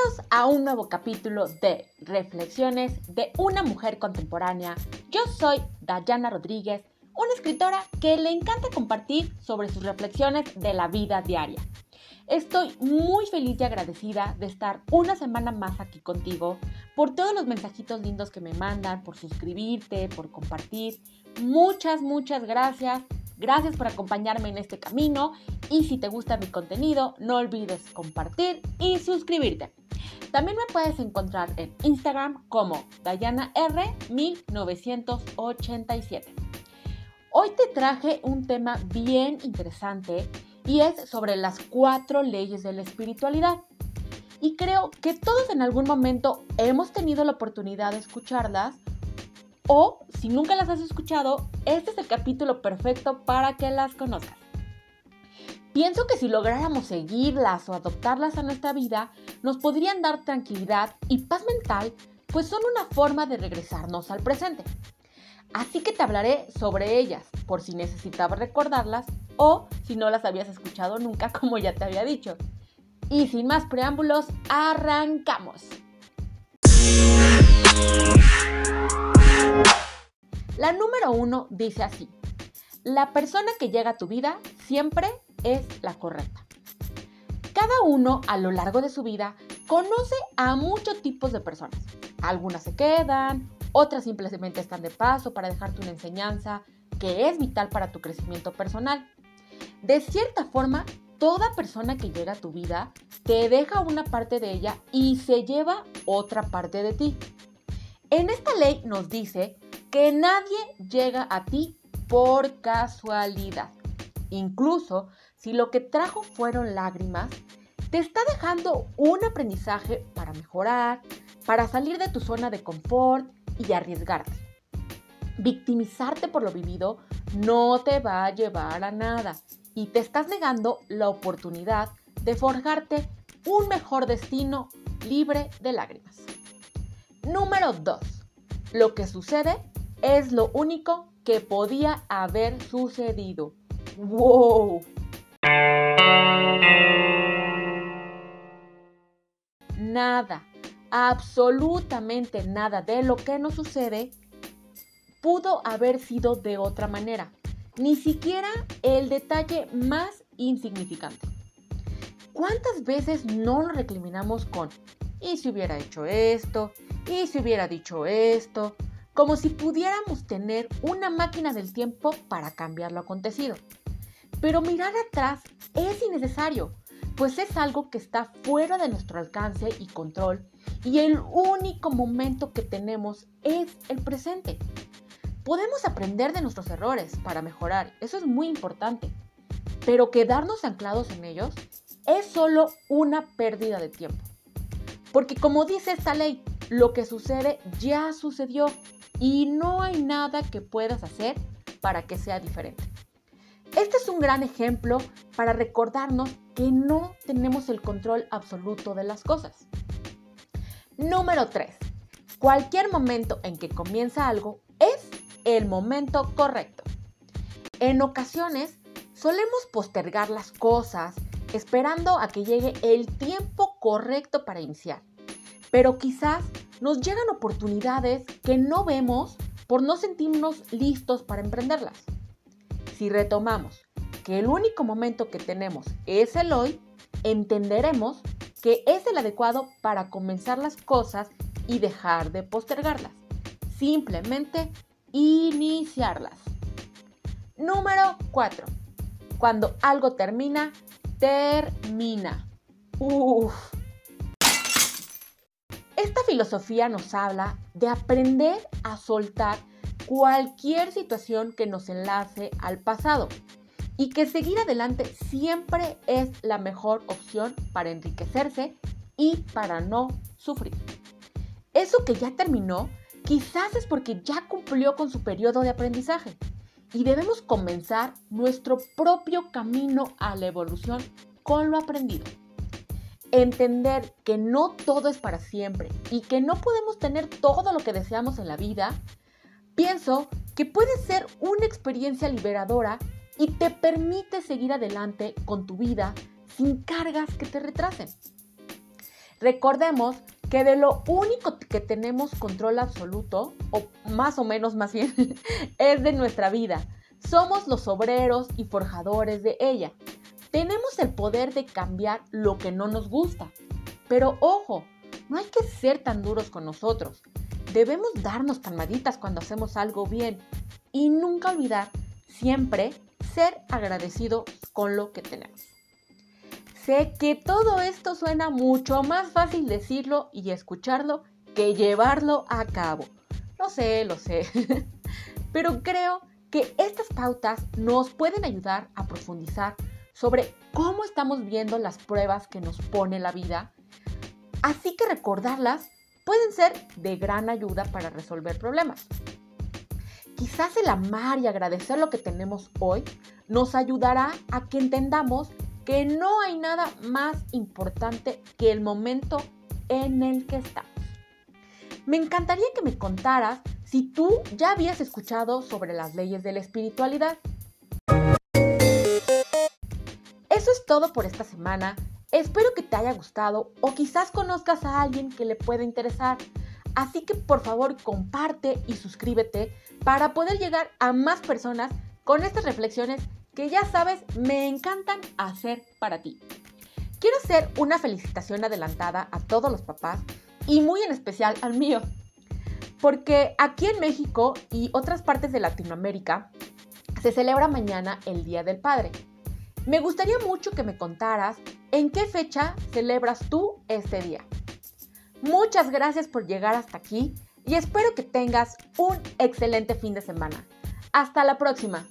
Bienvenidos a un nuevo capítulo de Reflexiones de una mujer contemporánea. Yo soy Dayana Rodríguez, una escritora que le encanta compartir sobre sus reflexiones de la vida diaria. Estoy muy feliz y agradecida de estar una semana más aquí contigo por todos los mensajitos lindos que me mandan, por suscribirte, por compartir. Muchas, muchas gracias. Gracias por acompañarme en este camino y si te gusta mi contenido, no olvides compartir y suscribirte. También me puedes encontrar en Instagram como DayanaR1987. Hoy te traje un tema bien interesante y es sobre las cuatro leyes de la espiritualidad. Y creo que todos en algún momento hemos tenido la oportunidad de escucharlas o si nunca las has escuchado, este es el capítulo perfecto para que las conozcas. Pienso que si lográramos seguirlas o adoptarlas a nuestra vida, nos podrían dar tranquilidad y paz mental, pues son una forma de regresarnos al presente. Así que te hablaré sobre ellas, por si necesitabas recordarlas o si no las habías escuchado nunca, como ya te había dicho. Y sin más preámbulos, arrancamos. La número uno dice así, la persona que llega a tu vida siempre es la correcta. Cada uno a lo largo de su vida conoce a muchos tipos de personas. Algunas se quedan, otras simplemente están de paso para dejarte una enseñanza que es vital para tu crecimiento personal. De cierta forma, toda persona que llega a tu vida te deja una parte de ella y se lleva otra parte de ti. En esta ley nos dice que nadie llega a ti por casualidad. Incluso si lo que trajo fueron lágrimas, te está dejando un aprendizaje para mejorar, para salir de tu zona de confort y arriesgarte. Victimizarte por lo vivido no te va a llevar a nada y te estás negando la oportunidad de forjarte un mejor destino libre de lágrimas. Número 2. Lo que sucede es lo único que podía haber sucedido. ¡Wow! Nada, absolutamente nada de lo que nos sucede pudo haber sido de otra manera. Ni siquiera el detalle más insignificante. ¿Cuántas veces no lo recriminamos con, y si hubiera hecho esto, y si hubiera dicho esto, como si pudiéramos tener una máquina del tiempo para cambiar lo acontecido. Pero mirar atrás es innecesario, pues es algo que está fuera de nuestro alcance y control y el único momento que tenemos es el presente. Podemos aprender de nuestros errores para mejorar, eso es muy importante, pero quedarnos anclados en ellos es solo una pérdida de tiempo. Porque como dice esta ley, lo que sucede ya sucedió y no hay nada que puedas hacer para que sea diferente. Este es un gran ejemplo para recordarnos que no tenemos el control absoluto de las cosas. Número 3. Cualquier momento en que comienza algo es el momento correcto. En ocasiones solemos postergar las cosas esperando a que llegue el tiempo correcto para iniciar, pero quizás nos llegan oportunidades que no vemos por no sentirnos listos para emprenderlas. Si retomamos que el único momento que tenemos es el hoy, entenderemos que es el adecuado para comenzar las cosas y dejar de postergarlas. Simplemente iniciarlas. Número 4. Cuando algo termina, termina. Uf, esta filosofía nos habla de aprender a soltar cualquier situación que nos enlace al pasado y que seguir adelante siempre es la mejor opción para enriquecerse y para no sufrir. Eso que ya terminó quizás es porque ya cumplió con su periodo de aprendizaje y debemos comenzar nuestro propio camino a la evolución con lo aprendido entender que no todo es para siempre y que no podemos tener todo lo que deseamos en la vida, pienso que puede ser una experiencia liberadora y te permite seguir adelante con tu vida sin cargas que te retrasen. Recordemos que de lo único que tenemos control absoluto, o más o menos más bien, es de nuestra vida. Somos los obreros y forjadores de ella. Tenemos el poder de cambiar lo que no nos gusta. Pero ojo, no hay que ser tan duros con nosotros. Debemos darnos palmaditas cuando hacemos algo bien y nunca olvidar siempre ser agradecido con lo que tenemos. Sé que todo esto suena mucho más fácil decirlo y escucharlo que llevarlo a cabo. Lo sé, lo sé. Pero creo que estas pautas nos pueden ayudar a profundizar sobre cómo estamos viendo las pruebas que nos pone la vida. Así que recordarlas pueden ser de gran ayuda para resolver problemas. Quizás el amar y agradecer lo que tenemos hoy nos ayudará a que entendamos que no hay nada más importante que el momento en el que estamos. Me encantaría que me contaras si tú ya habías escuchado sobre las leyes de la espiritualidad. Eso es todo por esta semana. Espero que te haya gustado o quizás conozcas a alguien que le pueda interesar. Así que por favor comparte y suscríbete para poder llegar a más personas con estas reflexiones que ya sabes me encantan hacer para ti. Quiero hacer una felicitación adelantada a todos los papás y muy en especial al mío, porque aquí en México y otras partes de Latinoamérica se celebra mañana el Día del Padre. Me gustaría mucho que me contaras en qué fecha celebras tú este día. Muchas gracias por llegar hasta aquí y espero que tengas un excelente fin de semana. Hasta la próxima.